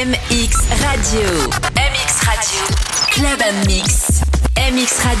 MX Radio. MX Radio. Club MX. MXradio.fr.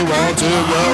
Rocking to now.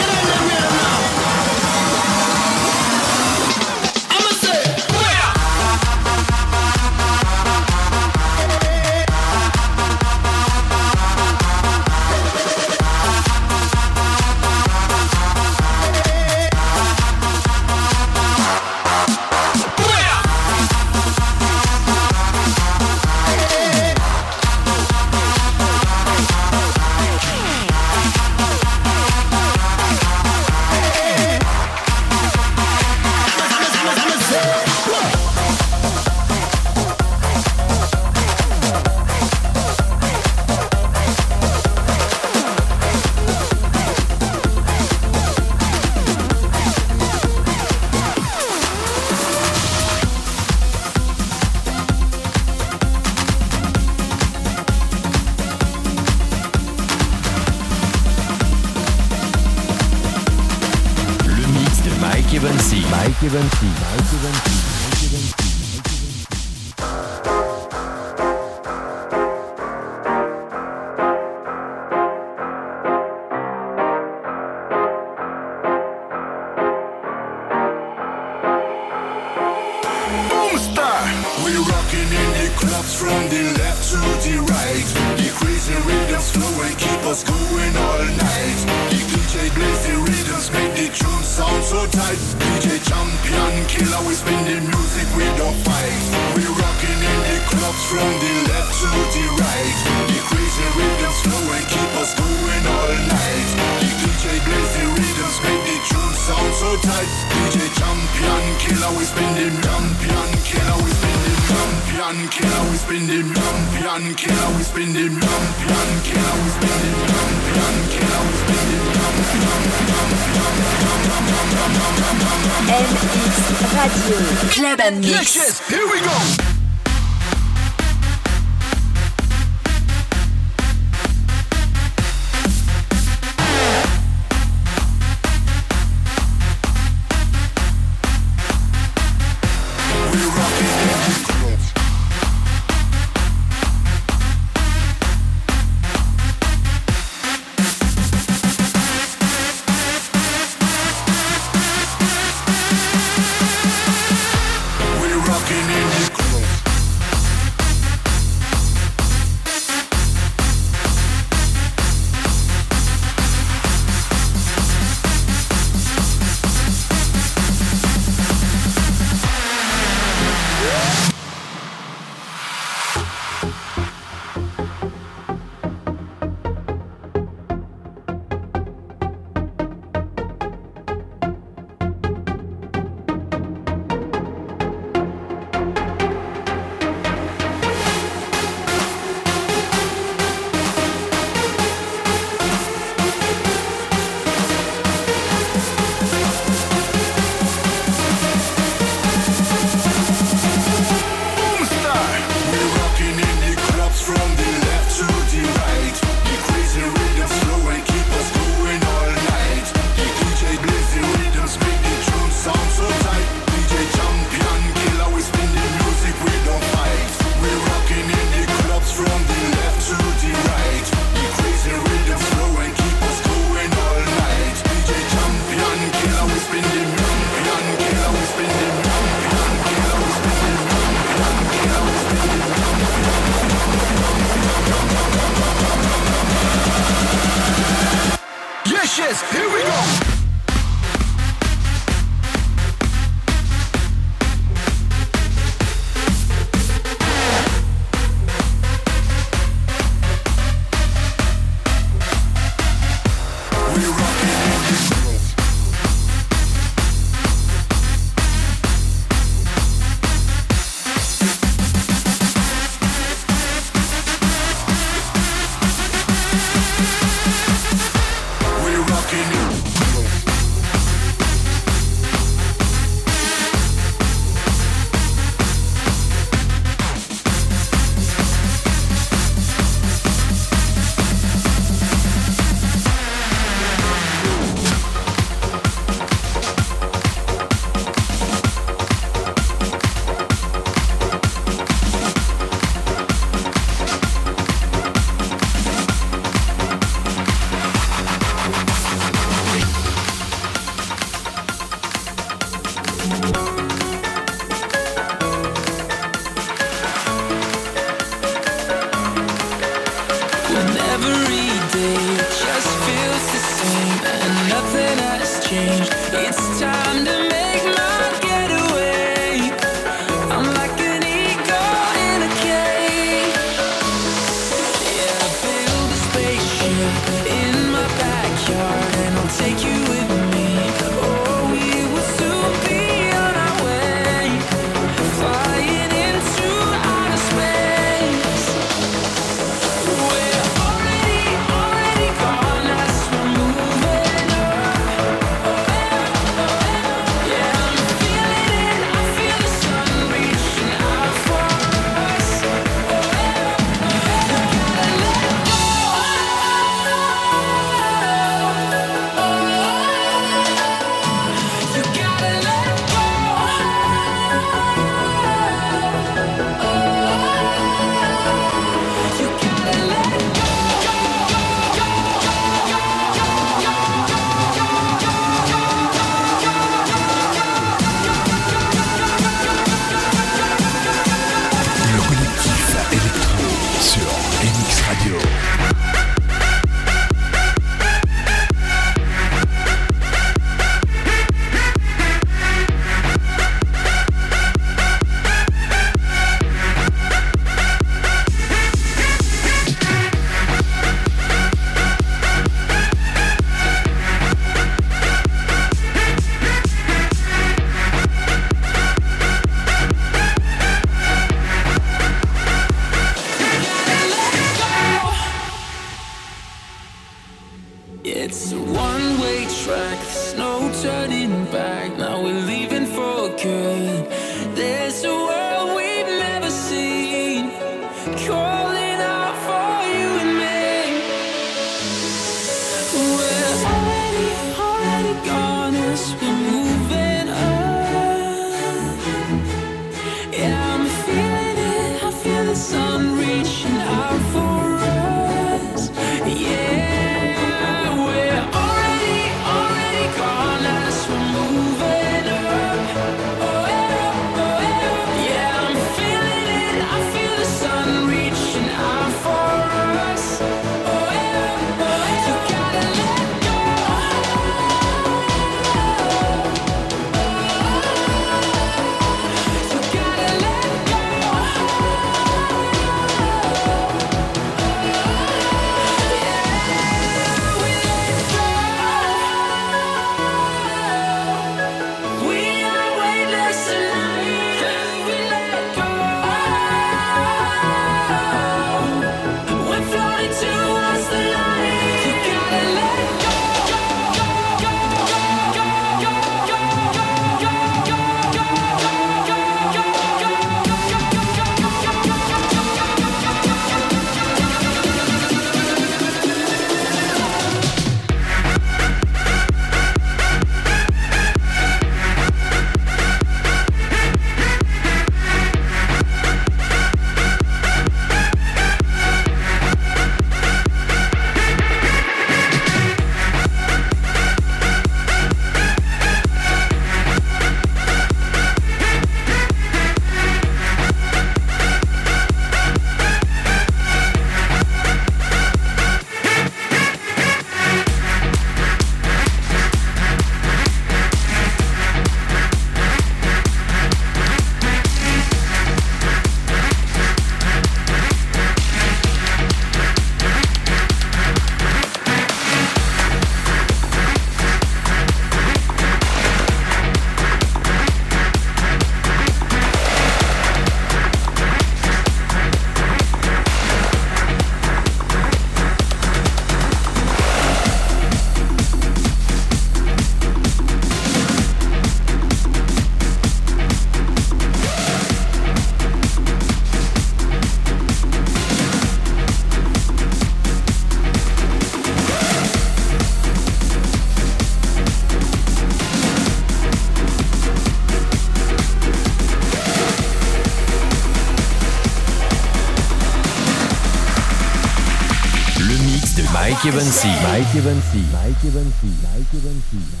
Mike Evansy. Mike Evansy. Mike Evansy. Mike Evansy.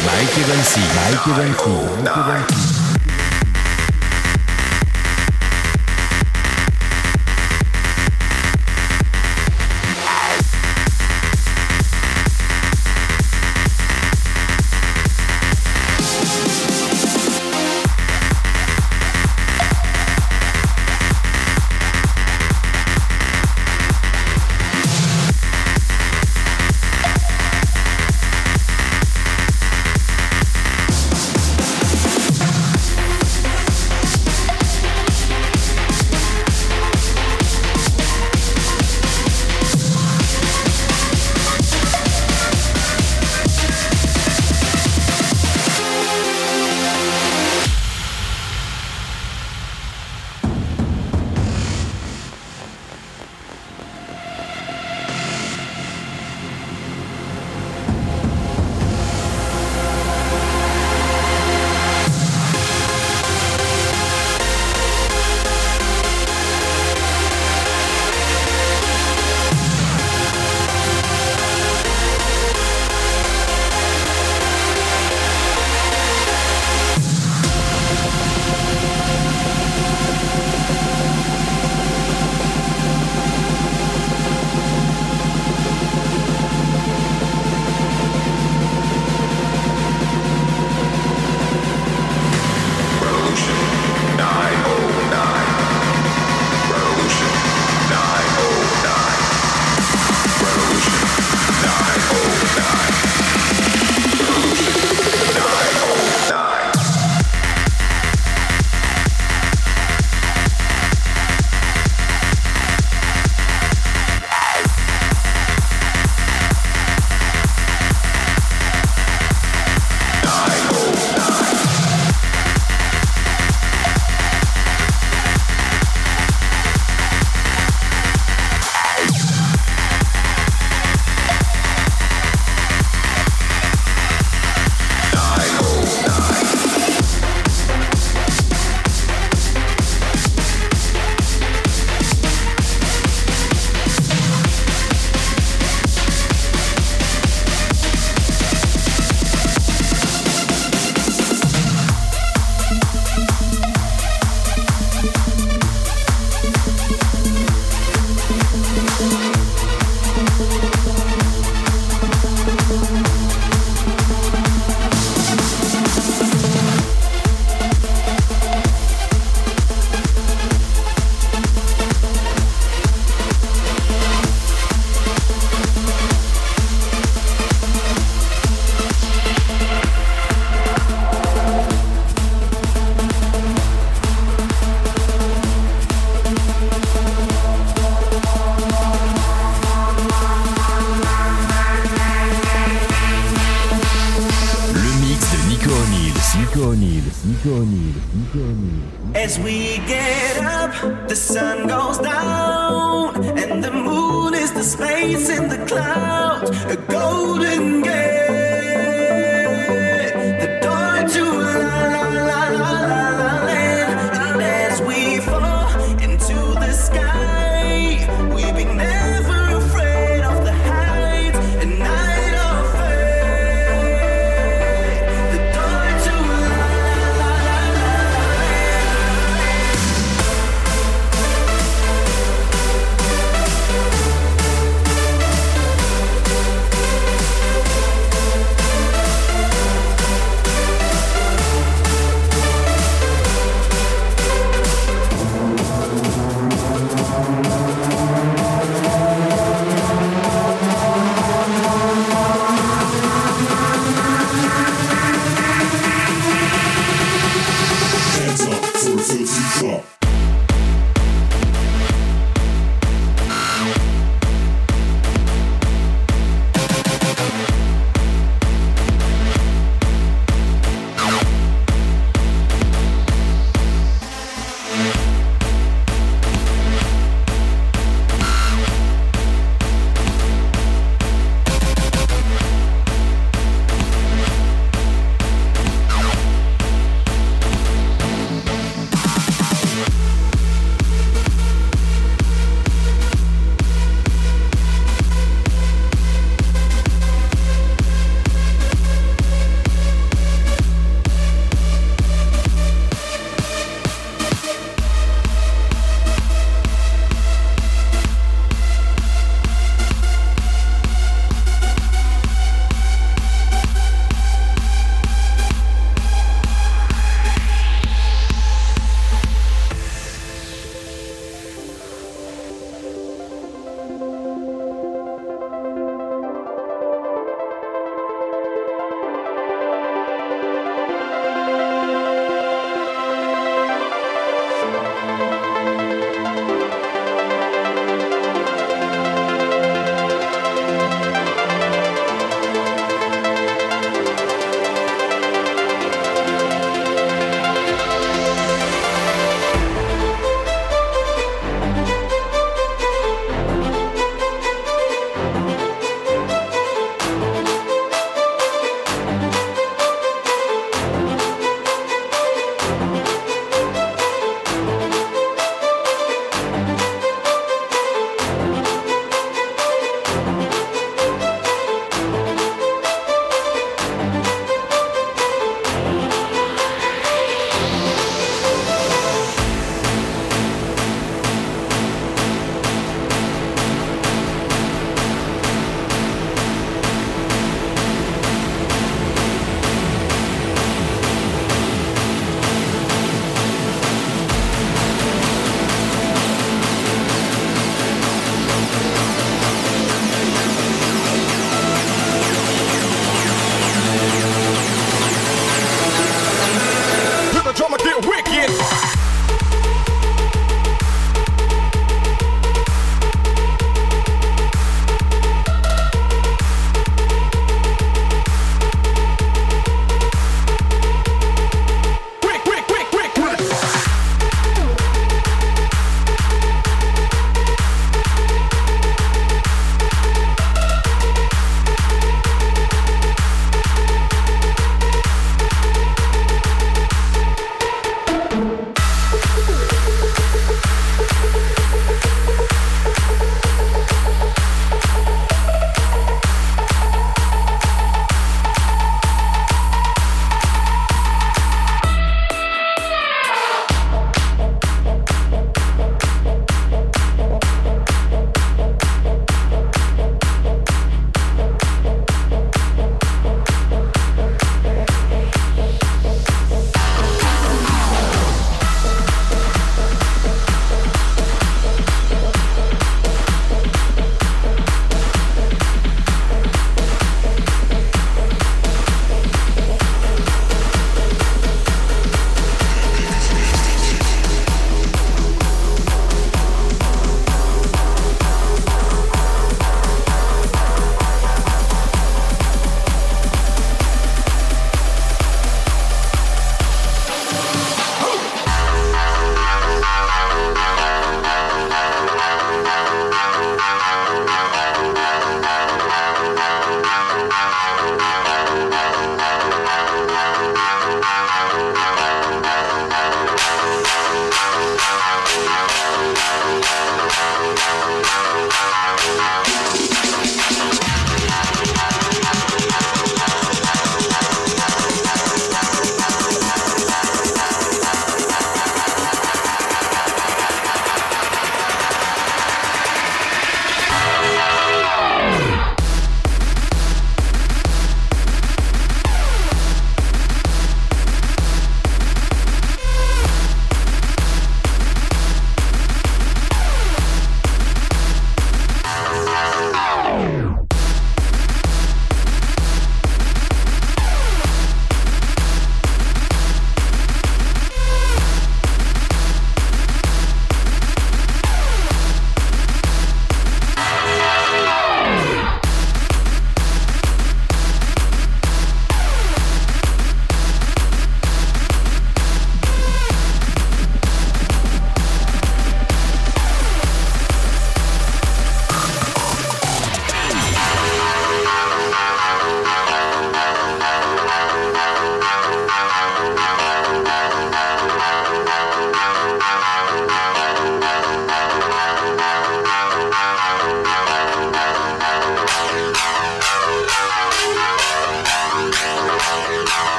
Mike Evans. Mike Evans.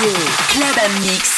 Club Mix.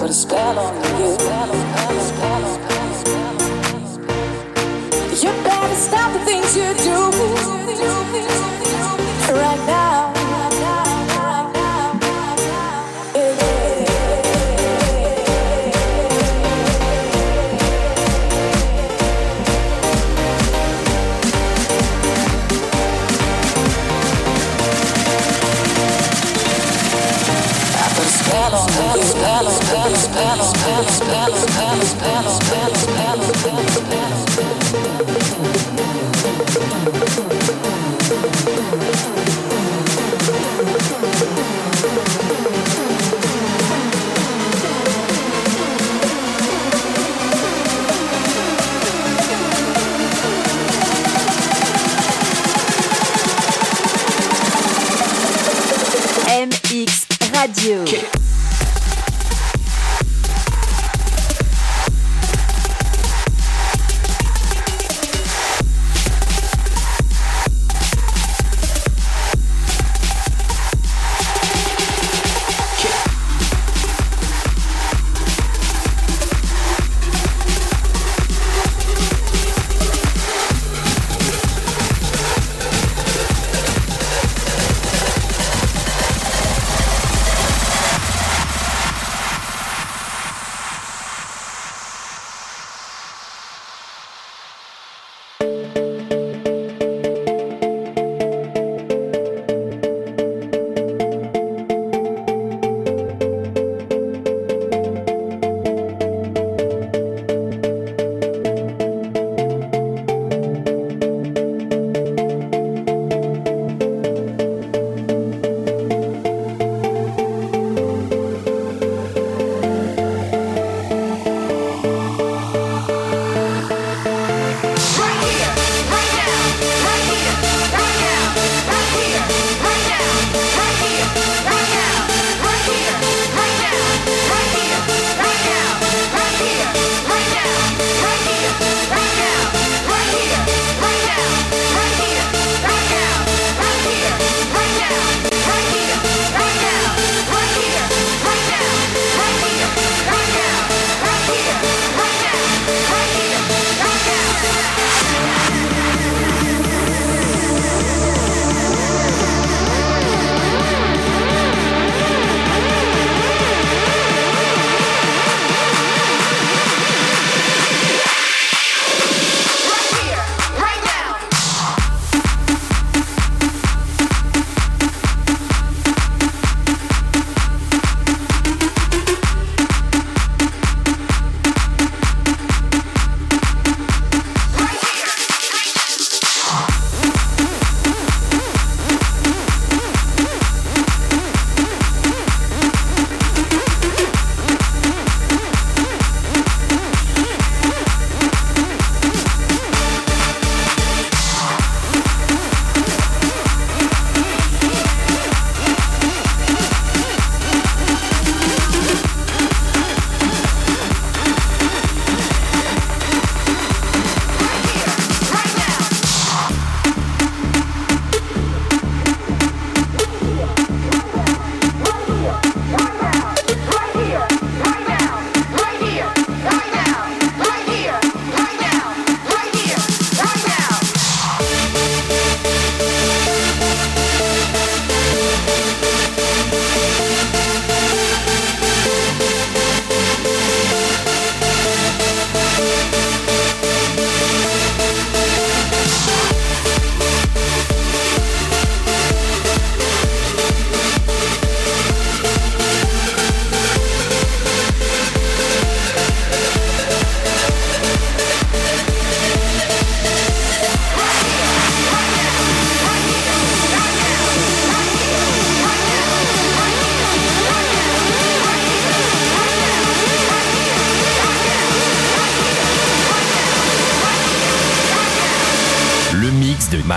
A spell on you. You better stop the things you do balance, balance.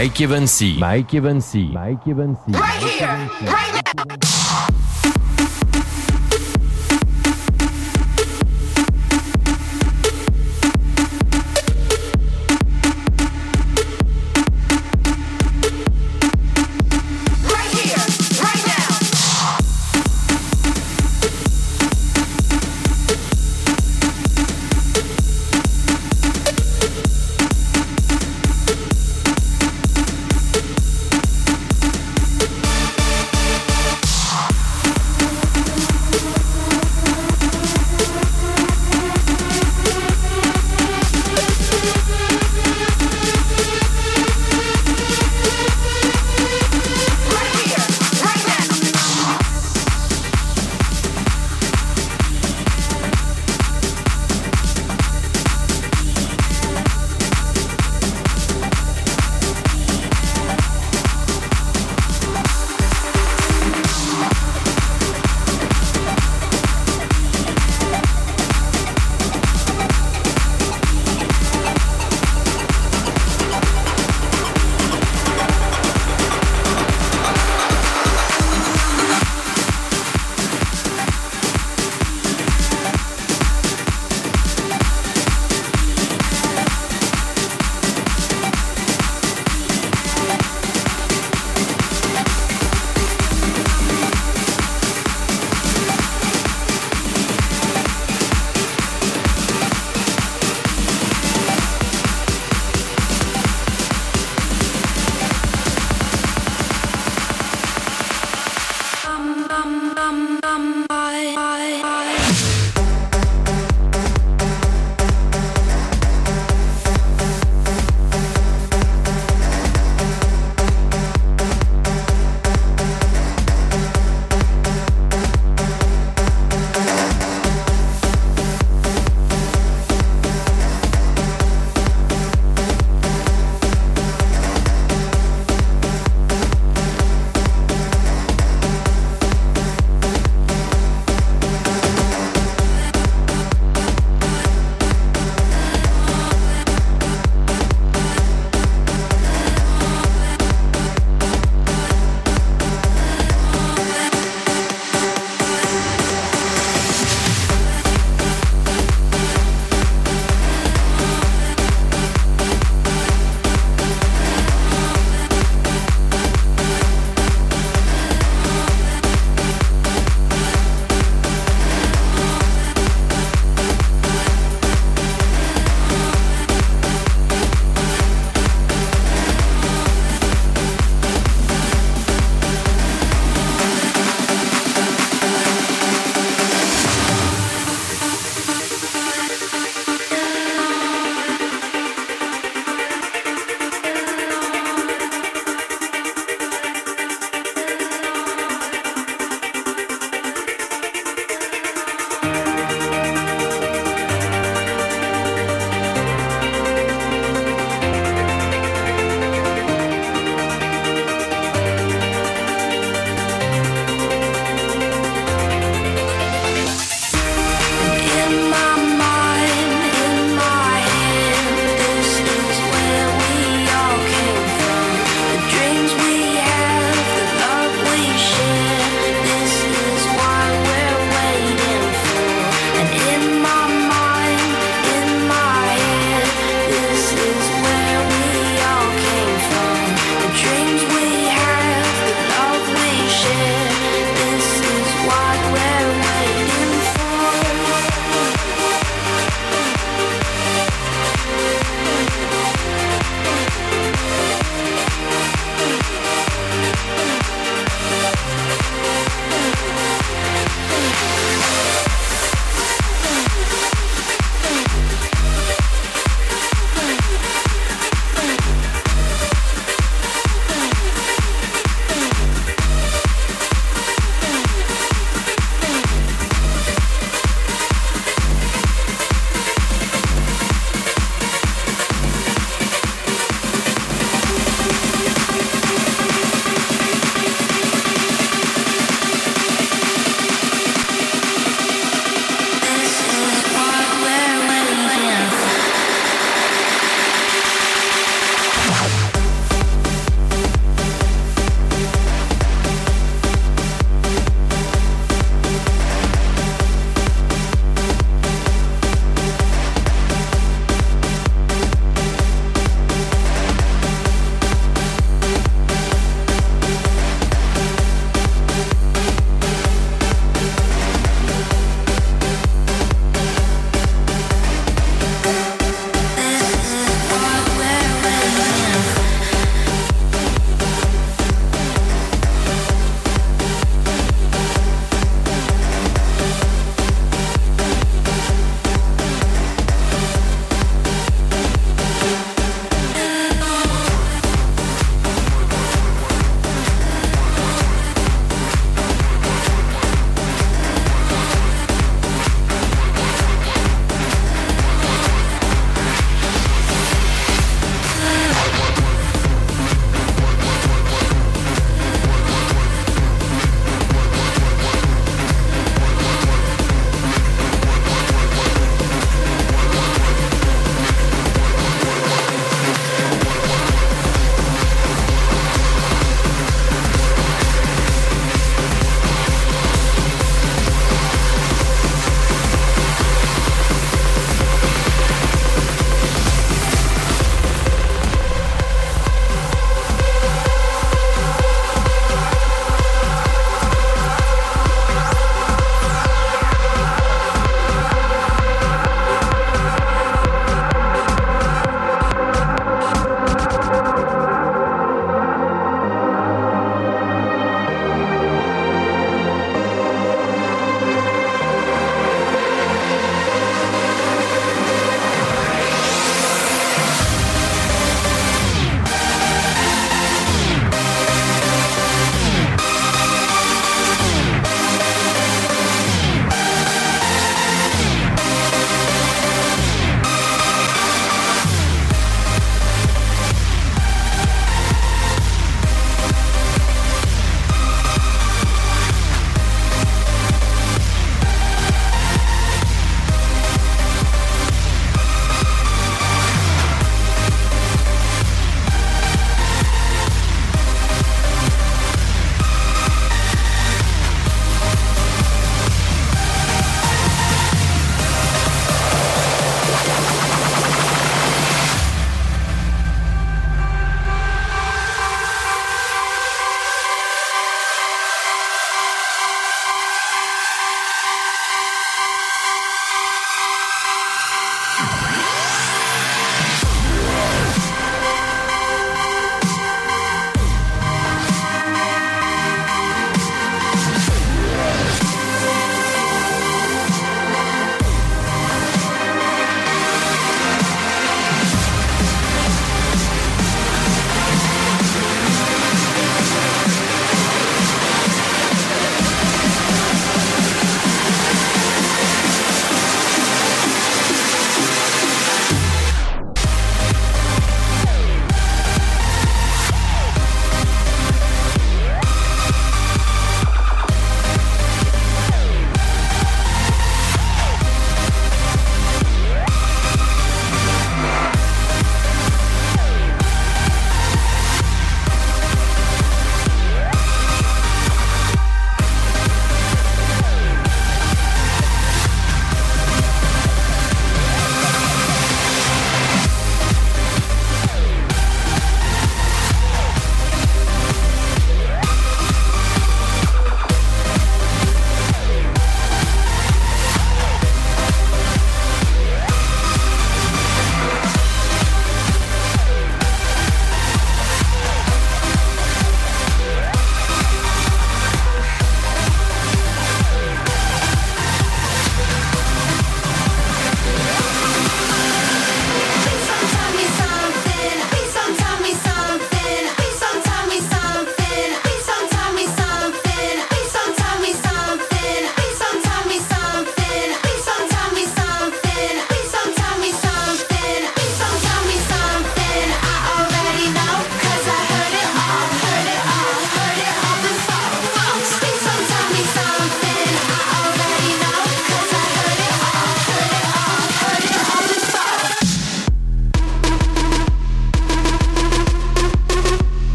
Mike Evansy. Mike Evansy. Mike Evansy. Right here, right now.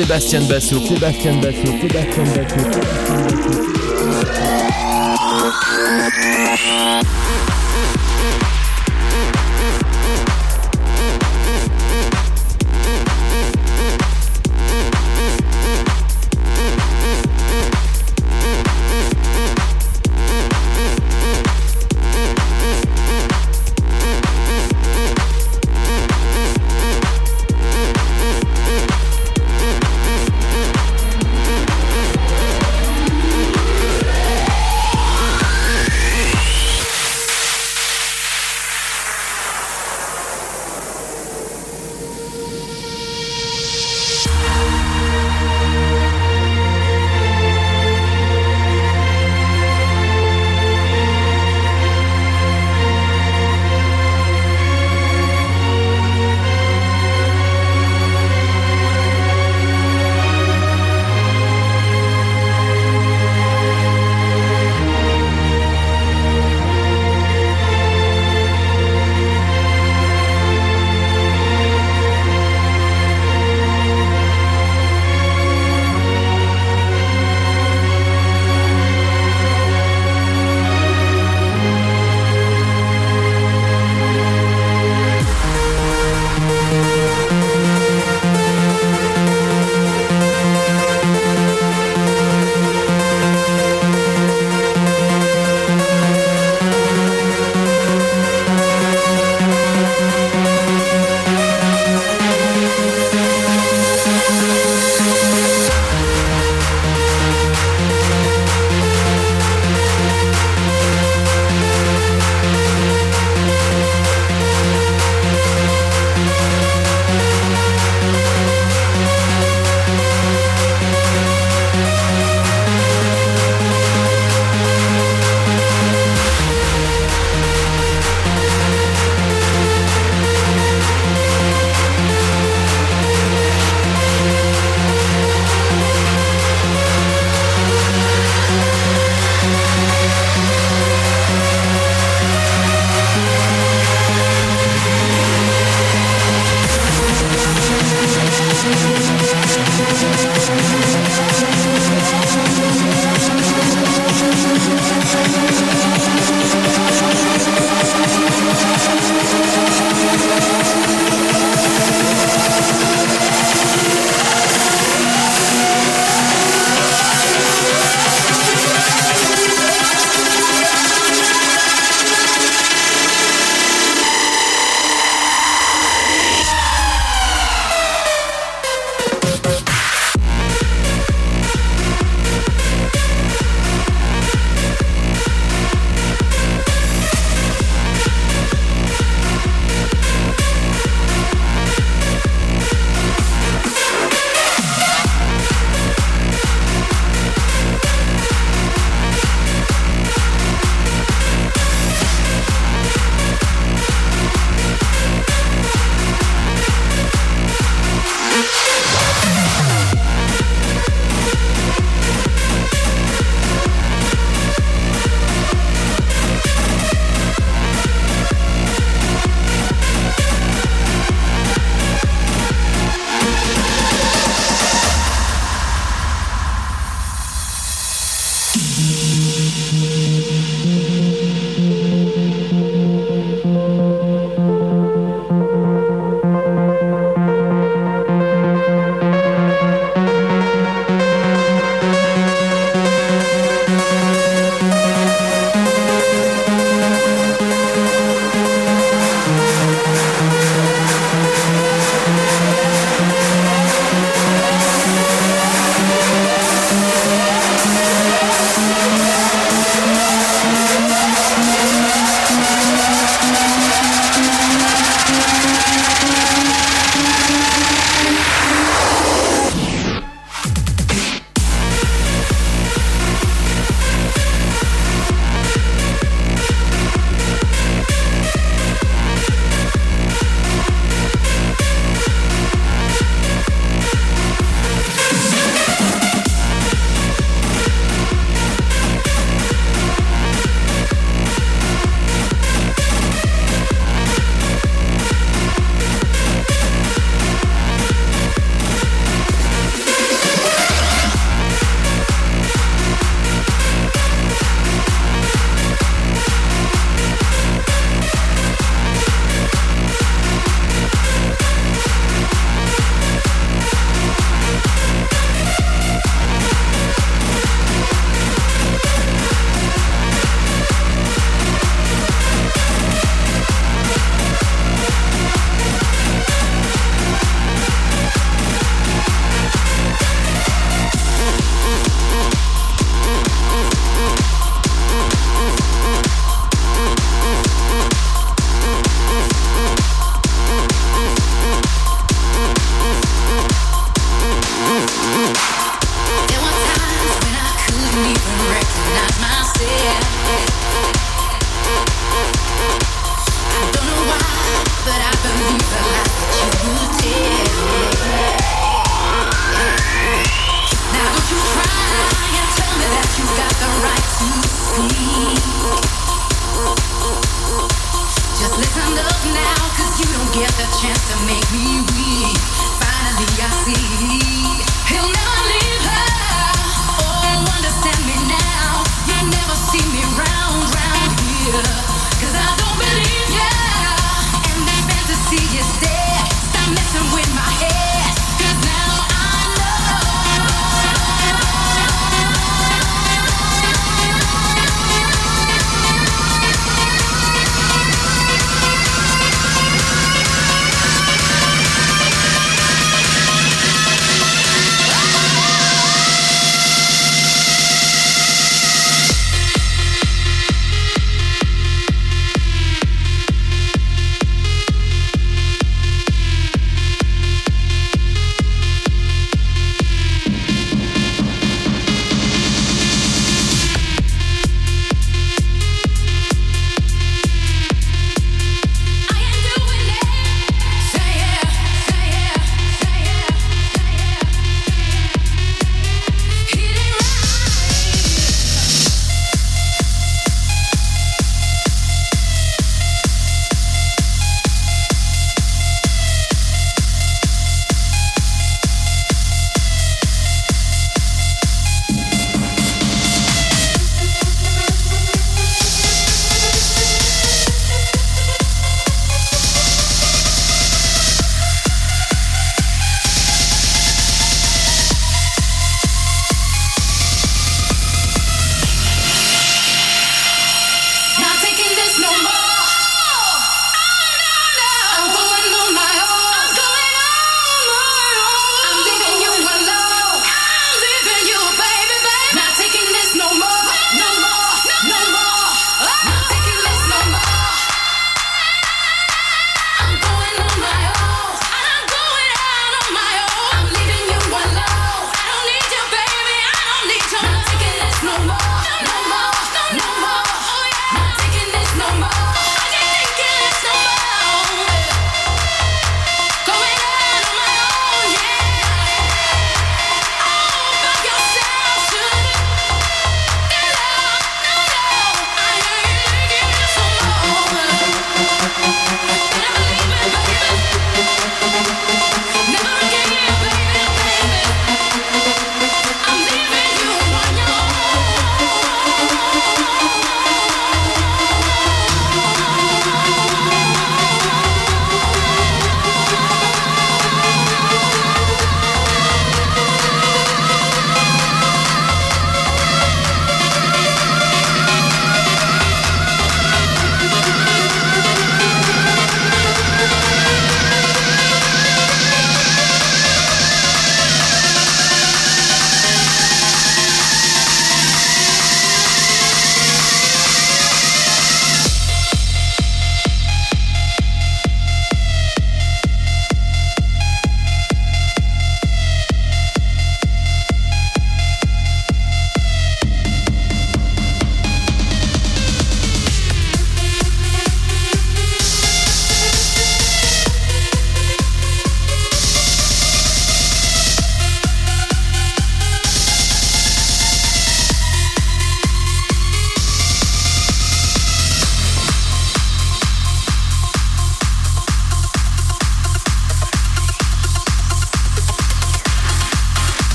Mix de Sébastien Basso. Sébastien Basso. Sébastien Basso.